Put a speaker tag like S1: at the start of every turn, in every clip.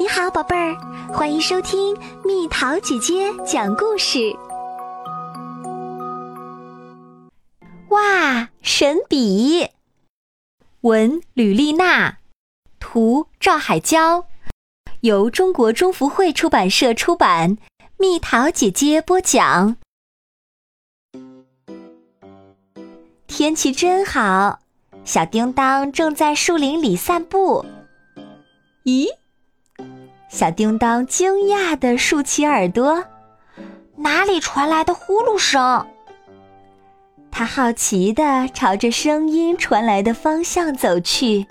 S1: 你好，宝贝儿，欢迎收听蜜桃姐姐讲故事。
S2: 哇，神笔！文吕丽娜，图赵海娇，由中国中福会出版社出版。蜜桃姐姐播讲。天气真好，小叮当正在树林里散步。咦？小叮当惊讶地竖起耳朵，哪里传来的呼噜声？他好奇地朝着声音传来的方向走去。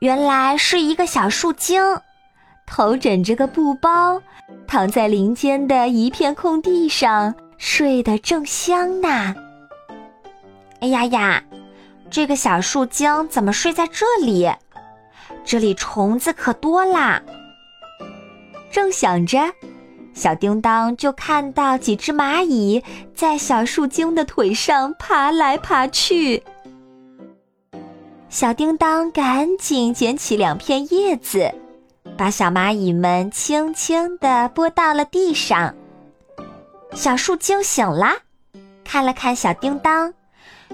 S2: 原来是一个小树精，头枕着个布包，躺在林间的一片空地上，睡得正香呢。哎呀呀，这个小树精怎么睡在这里？这里虫子可多啦！正想着，小叮当就看到几只蚂蚁在小树精的腿上爬来爬去。小叮当赶紧捡起两片叶子，把小蚂蚁们轻轻地拨到了地上。小树精醒了，看了看小叮当，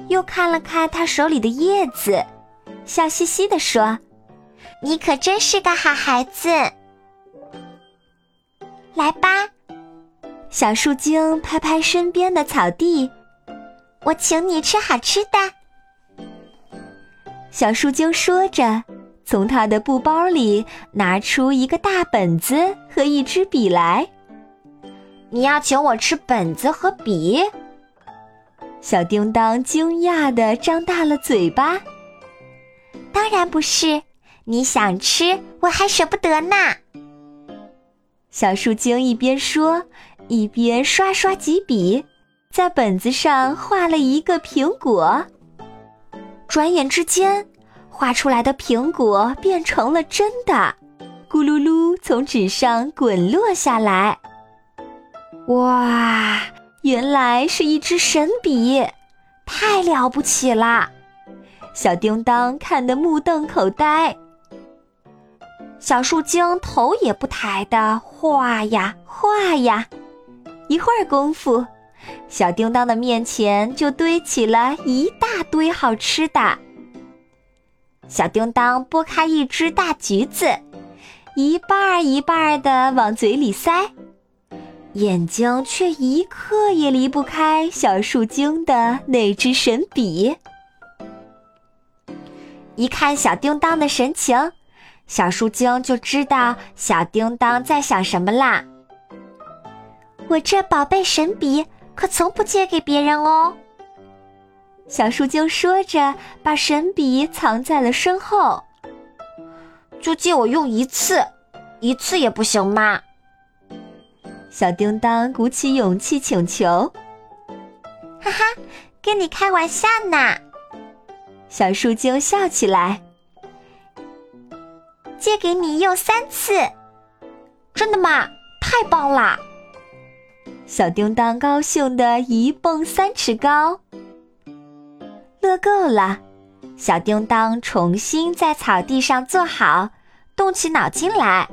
S2: 又看了看他手里的叶子，笑嘻嘻地说。你可真是个好孩子，来吧，小树精拍拍身边的草地，我请你吃好吃的。小树精说着，从他的布包里拿出一个大本子和一支笔来。你要请我吃本子和笔？小叮当惊讶的张大了嘴巴。当然不是。你想吃，我还舍不得呢。小树精一边说，一边刷刷几笔，在本子上画了一个苹果。转眼之间，画出来的苹果变成了真的，咕噜噜从纸上滚落下来。哇，原来是一支神笔，太了不起了！小叮当看得目瞪口呆。小树精头也不抬的画呀画呀，一会儿功夫，小叮当的面前就堆起了一大堆好吃的。小叮当剥开一只大橘子，一半儿一半儿的往嘴里塞，眼睛却一刻也离不开小树精的那支神笔。一看小叮当的神情。小树精就知道小叮当在想什么啦。我这宝贝神笔可从不借给别人哦。小树精说着，把神笔藏在了身后。就借我用一次，一次也不行吗？小叮当鼓起勇气请求。哈哈，跟你开玩笑呢。小树精笑起来。借给你用三次，真的吗？太棒啦！小叮当高兴的一蹦三尺高。乐够了，小叮当重新在草地上坐好，动起脑筋来。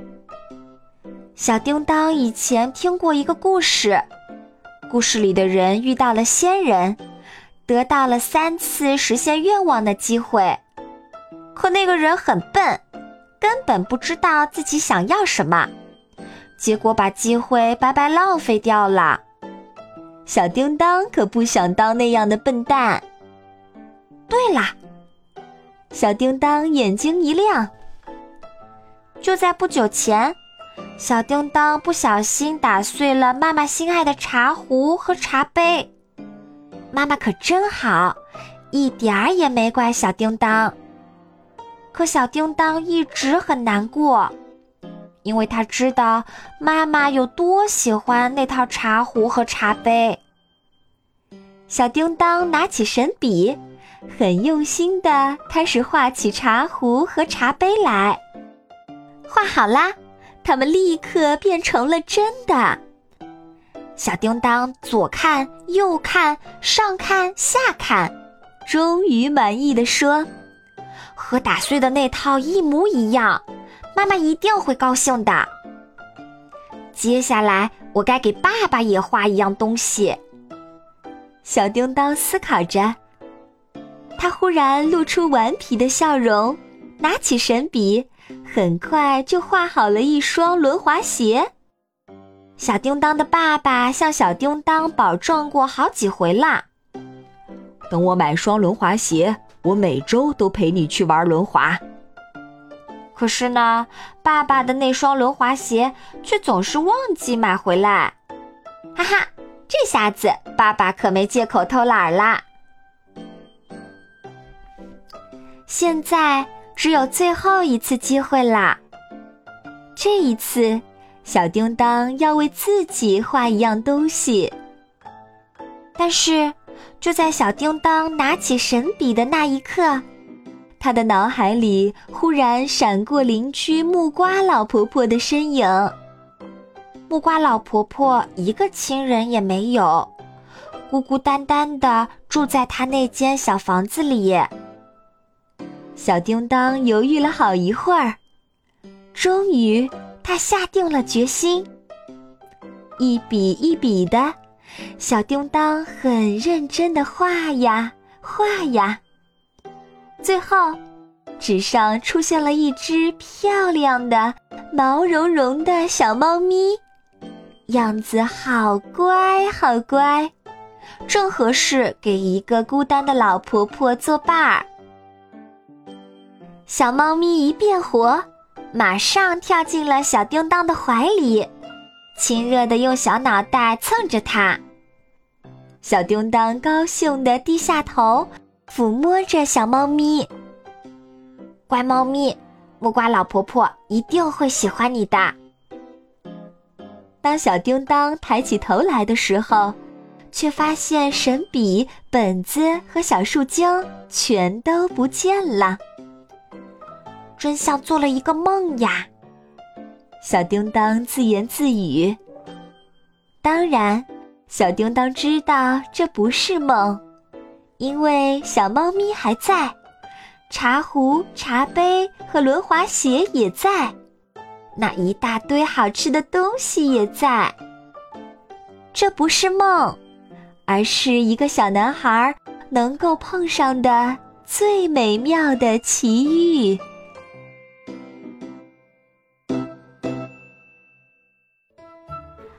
S2: 小叮当以前听过一个故事，故事里的人遇到了仙人，得到了三次实现愿望的机会，可那个人很笨。根本不知道自己想要什么，结果把机会白白浪费掉了。小叮当可不想当那样的笨蛋。对啦，小叮当眼睛一亮。就在不久前，小叮当不小心打碎了妈妈心爱的茶壶和茶杯。妈妈可真好，一点儿也没怪小叮当。可小叮当一直很难过，因为他知道妈妈有多喜欢那套茶壶和茶杯。小叮当拿起神笔，很用心的开始画起茶壶和茶杯来。画好啦，它们立刻变成了真的。小叮当左看右看，上看下看，终于满意的说。和打碎的那套一模一样，妈妈一定会高兴的。接下来，我该给爸爸也画一样东西。
S1: 小叮当思考着，他忽然露出顽皮的笑容，拿起神笔，很快就画好了一双轮滑鞋。
S2: 小叮当的爸爸向小叮当保证过好几回啦。
S3: 等我买双轮滑鞋，我每周都陪你去玩轮滑。
S2: 可是呢，爸爸的那双轮滑鞋却总是忘记买回来。哈哈，这下子爸爸可没借口偷懒啦。现在只有最后一次机会啦。
S1: 这一次，小叮当要为自己画一样东西。
S2: 但是，就在小叮当拿起神笔的那一刻。
S1: 他的脑海里忽然闪过邻居木瓜老婆婆的身影。
S2: 木瓜老婆婆一个亲人也没有，孤孤单单的住在她那间小房子里。
S1: 小叮当犹豫了好一会儿，终于他下定了决心。一笔一笔的，小叮当很认真的画呀画呀。最后，纸上出现了一只漂亮的、毛茸茸的小猫咪，样子好乖好乖，正合适给一个孤单的老婆婆作伴儿。小猫咪一变活，马上跳进了小叮当的怀里，亲热的用小脑袋蹭着它。小叮当高兴的低下头。抚摸着小猫咪，
S2: 乖猫咪，木瓜老婆婆一定会喜欢你的。
S1: 当小叮当抬起头来的时候，却发现神笔、本子和小树精全都不见了，
S2: 真像做了一个梦呀！
S1: 小叮当自言自语。当然，小叮当知道这不是梦。因为小猫咪还在，茶壶、茶杯和轮滑鞋也在，那一大堆好吃的东西也在。这不是梦，而是一个小男孩能够碰上的最美妙的奇遇。